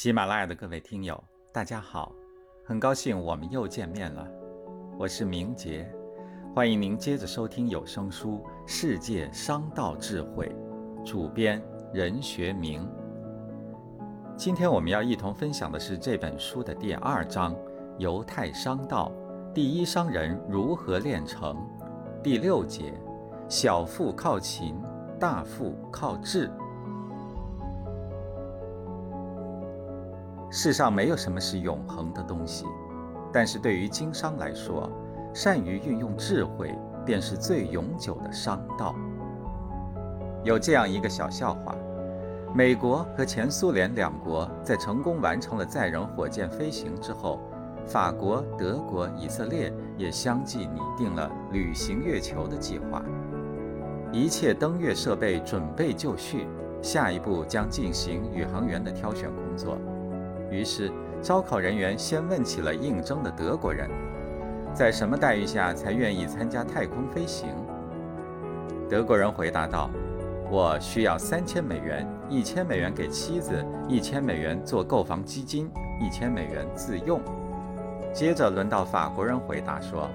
喜马拉雅的各位听友，大家好，很高兴我们又见面了。我是明杰，欢迎您接着收听有声书《世界商道智慧》，主编任学明。今天我们要一同分享的是这本书的第二章《犹太商道》，第一商人如何炼成？第六节：小富靠勤，大富靠智。世上没有什么是永恒的东西，但是对于经商来说，善于运用智慧便是最永久的商道。有这样一个小笑话：美国和前苏联两国在成功完成了载人火箭飞行之后，法国、德国、以色列也相继拟定了旅行月球的计划。一切登月设备准备就绪，下一步将进行宇航员的挑选工作。于是，招考人员先问起了应征的德国人，在什么待遇下才愿意参加太空飞行？德国人回答道：“我需要三千美元，一千美元给妻子，一千美元做购房基金，一千美元自用。”接着轮到法国人回答说：“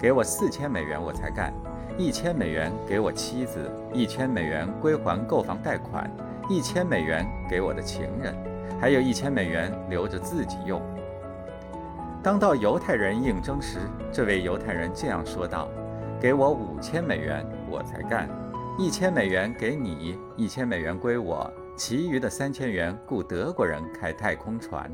给我四千美元我才干，一千美元给我妻子，一千美元归还购房贷款，一千美元给我的情人。”还有一千美元留着自己用。当到犹太人应征时，这位犹太人这样说道：“给我五千美元，我才干。一千美元给你，一千美元归我，其余的三千元雇德国人开太空船。”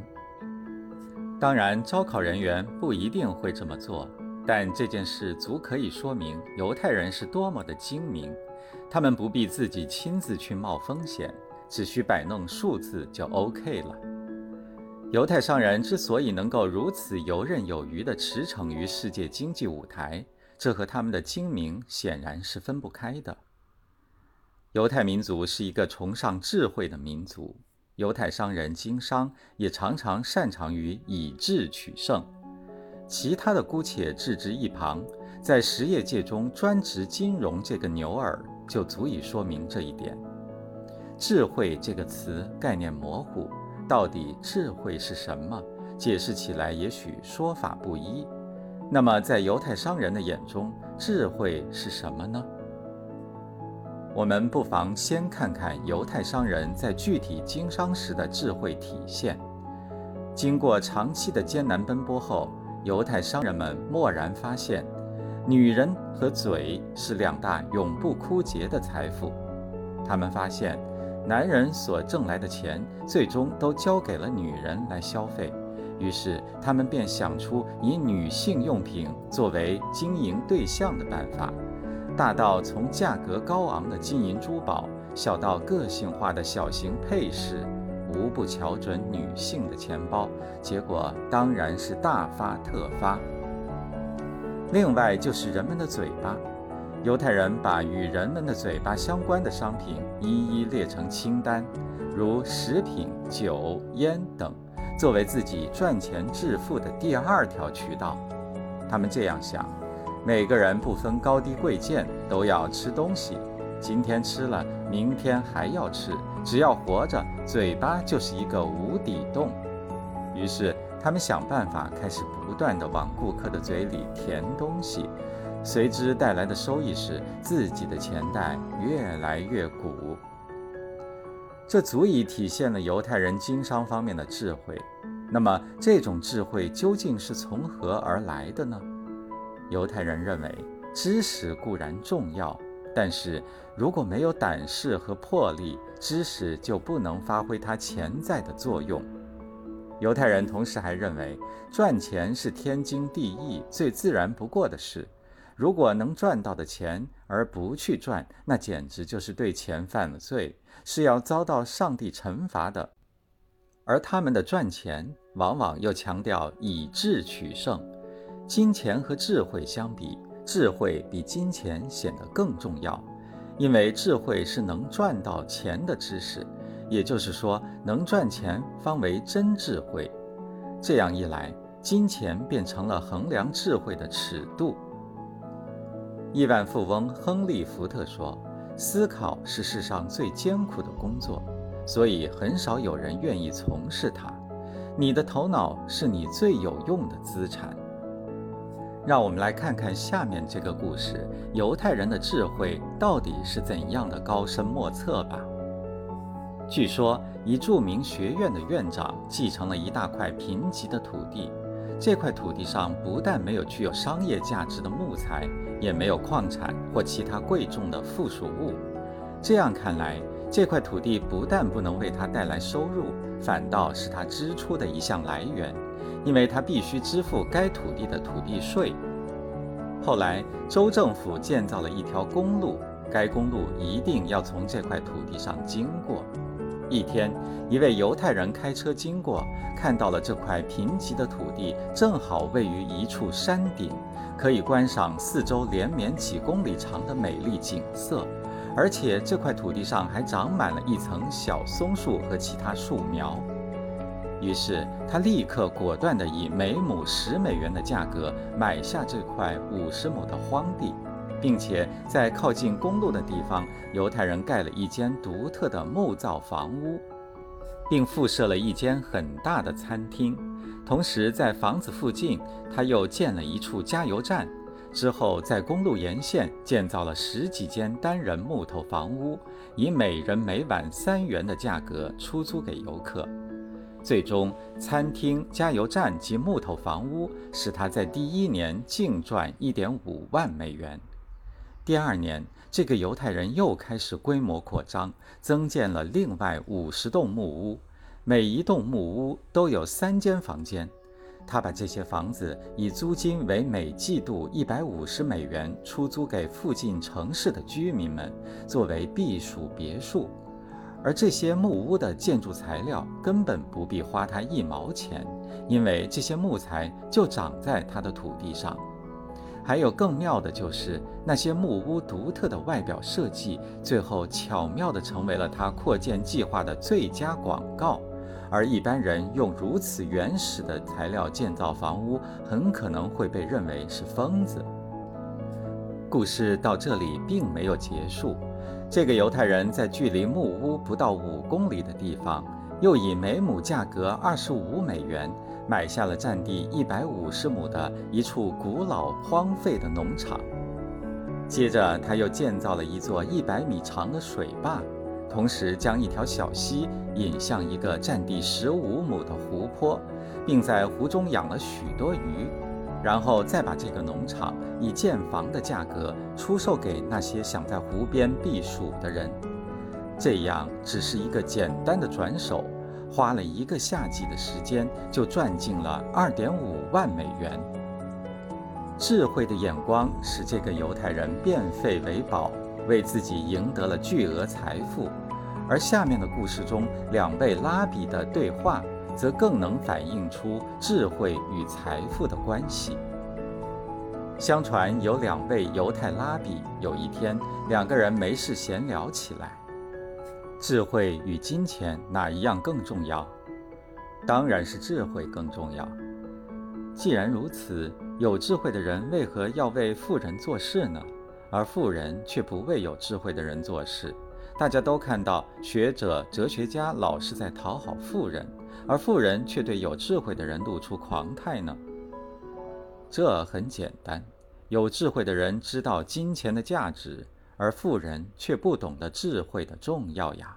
当然，招考人员不一定会这么做，但这件事足可以说明犹太人是多么的精明，他们不必自己亲自去冒风险。只需摆弄数字就 OK 了。犹太商人之所以能够如此游刃有余地驰骋于世界经济舞台，这和他们的精明显然是分不开的。犹太民族是一个崇尚智慧的民族，犹太商人经商也常常擅长于以智取胜。其他的姑且置之一旁，在实业界中专职金融这个牛耳，就足以说明这一点。智慧这个词概念模糊，到底智慧是什么？解释起来也许说法不一。那么，在犹太商人的眼中，智慧是什么呢？我们不妨先看看犹太商人在具体经商时的智慧体现。经过长期的艰难奔波后，犹太商人们蓦然发现，女人和嘴是两大永不枯竭的财富。他们发现。男人所挣来的钱，最终都交给了女人来消费，于是他们便想出以女性用品作为经营对象的办法，大到从价格高昂的金银珠宝，小到个性化的小型配饰，无不瞧准女性的钱包，结果当然是大发特发。另外就是人们的嘴巴。犹太人把与人们的嘴巴相关的商品一一列成清单，如食品、酒、烟等，作为自己赚钱致富的第二条渠道。他们这样想：每个人不分高低贵贱都要吃东西，今天吃了，明天还要吃，只要活着，嘴巴就是一个无底洞。于是，他们想办法开始不断地往顾客的嘴里填东西。随之带来的收益是自己的钱袋越来越鼓，这足以体现了犹太人经商方面的智慧。那么，这种智慧究竟是从何而来的呢？犹太人认为，知识固然重要，但是如果没有胆识和魄力，知识就不能发挥它潜在的作用。犹太人同时还认为，赚钱是天经地义、最自然不过的事。如果能赚到的钱而不去赚，那简直就是对钱犯了罪，是要遭到上帝惩罚的。而他们的赚钱往往又强调以智取胜，金钱和智慧相比，智慧比金钱显得更重要，因为智慧是能赚到钱的知识，也就是说，能赚钱方为真智慧。这样一来，金钱变成了衡量智慧的尺度。亿万富翁亨利·福特说：“思考是世上最艰苦的工作，所以很少有人愿意从事它。你的头脑是你最有用的资产。让我们来看看下面这个故事：犹太人的智慧到底是怎样的高深莫测吧。据说，一著名学院的院长继承了一大块贫瘠的土地，这块土地上不但没有具有商业价值的木材，也没有矿产或其他贵重的附属物。这样看来，这块土地不但不能为他带来收入，反倒是他支出的一项来源。因为他必须支付该土地的土地税。后来，州政府建造了一条公路，该公路一定要从这块土地上经过。一天，一位犹太人开车经过，看到了这块贫瘠的土地正好位于一处山顶，可以观赏四周连绵几公里长的美丽景色，而且这块土地上还长满了一层小松树和其他树苗。于是他立刻果断地以每亩十美元的价格买下这块五十亩的荒地，并且在靠近公路的地方，犹太人盖了一间独特的木造房屋，并附设了一间很大的餐厅。同时，在房子附近，他又建了一处加油站。之后，在公路沿线建造了十几间单人木头房屋，以每人每晚三元的价格出租给游客。最终，餐厅、加油站及木头房屋使他在第一年净赚一点五万美元。第二年，这个犹太人又开始规模扩张，增建了另外五十栋木屋，每一栋木屋都有三间房间。他把这些房子以租金为每季度一百五十美元出租给附近城市的居民们，作为避暑别墅。而这些木屋的建筑材料根本不必花他一毛钱，因为这些木材就长在他的土地上。还有更妙的就是，那些木屋独特的外表设计，最后巧妙地成为了他扩建计划的最佳广告。而一般人用如此原始的材料建造房屋，很可能会被认为是疯子。故事到这里并没有结束。这个犹太人在距离木屋不到五公里的地方，又以每亩价格二十五美元买下了占地一百五十亩的一处古老荒废的农场。接着，他又建造了一座一百米长的水坝，同时将一条小溪引向一个占地十五亩的湖泊，并在湖中养了许多鱼。然后再把这个农场以建房的价格出售给那些想在湖边避暑的人，这样只是一个简单的转手，花了一个夏季的时间就赚进了二点五万美元。智慧的眼光使这个犹太人变废为宝，为自己赢得了巨额财富。而下面的故事中两位拉比的对话。则更能反映出智慧与财富的关系。相传有两位犹太拉比，有一天两个人没事闲聊起来：智慧与金钱哪一样更重要？当然是智慧更重要。既然如此，有智慧的人为何要为富人做事呢？而富人却不为有智慧的人做事？大家都看到，学者、哲学家老是在讨好富人，而富人却对有智慧的人露出狂态呢？这很简单，有智慧的人知道金钱的价值，而富人却不懂得智慧的重要呀。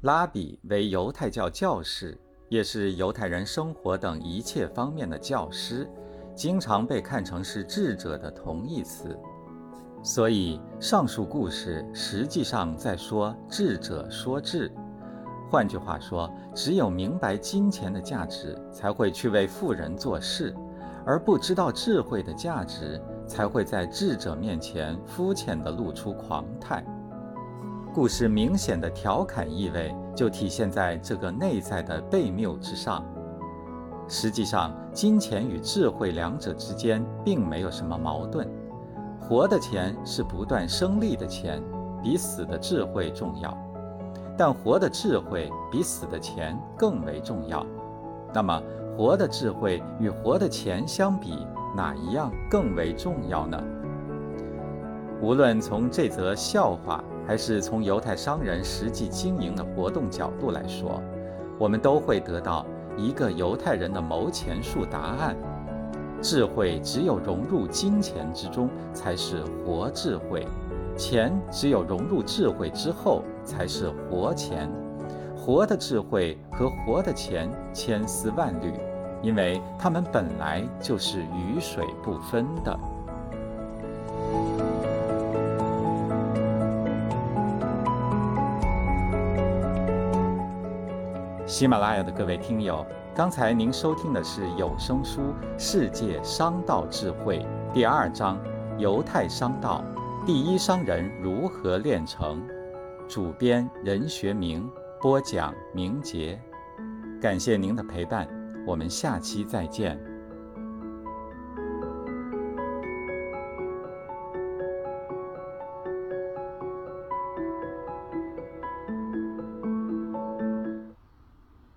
拉比为犹太教教士，也是犹太人生活等一切方面的教师，经常被看成是智者的同义词。所以，上述故事实际上在说智者说智。换句话说，只有明白金钱的价值，才会去为富人做事；而不知道智慧的价值，才会在智者面前肤浅地露出狂态。故事明显的调侃意味，就体现在这个内在的悖谬之上。实际上，金钱与智慧两者之间并没有什么矛盾。活的钱是不断生利的钱，比死的智慧重要；但活的智慧比死的钱更为重要。那么，活的智慧与活的钱相比，哪一样更为重要呢？无论从这则笑话，还是从犹太商人实际经营的活动角度来说，我们都会得到一个犹太人的谋钱术答案：智慧只有融入金钱之中，才是活智慧；钱只有融入智慧之后，才是活钱。活的智慧和活的钱千丝万缕，因为它们本来就是雨水不分的。喜马拉雅的各位听友，刚才您收听的是有声书《世界商道智慧》第二章《犹太商道》，第一商人如何炼成？主编任学明。播讲明杰，感谢您的陪伴，我们下期再见。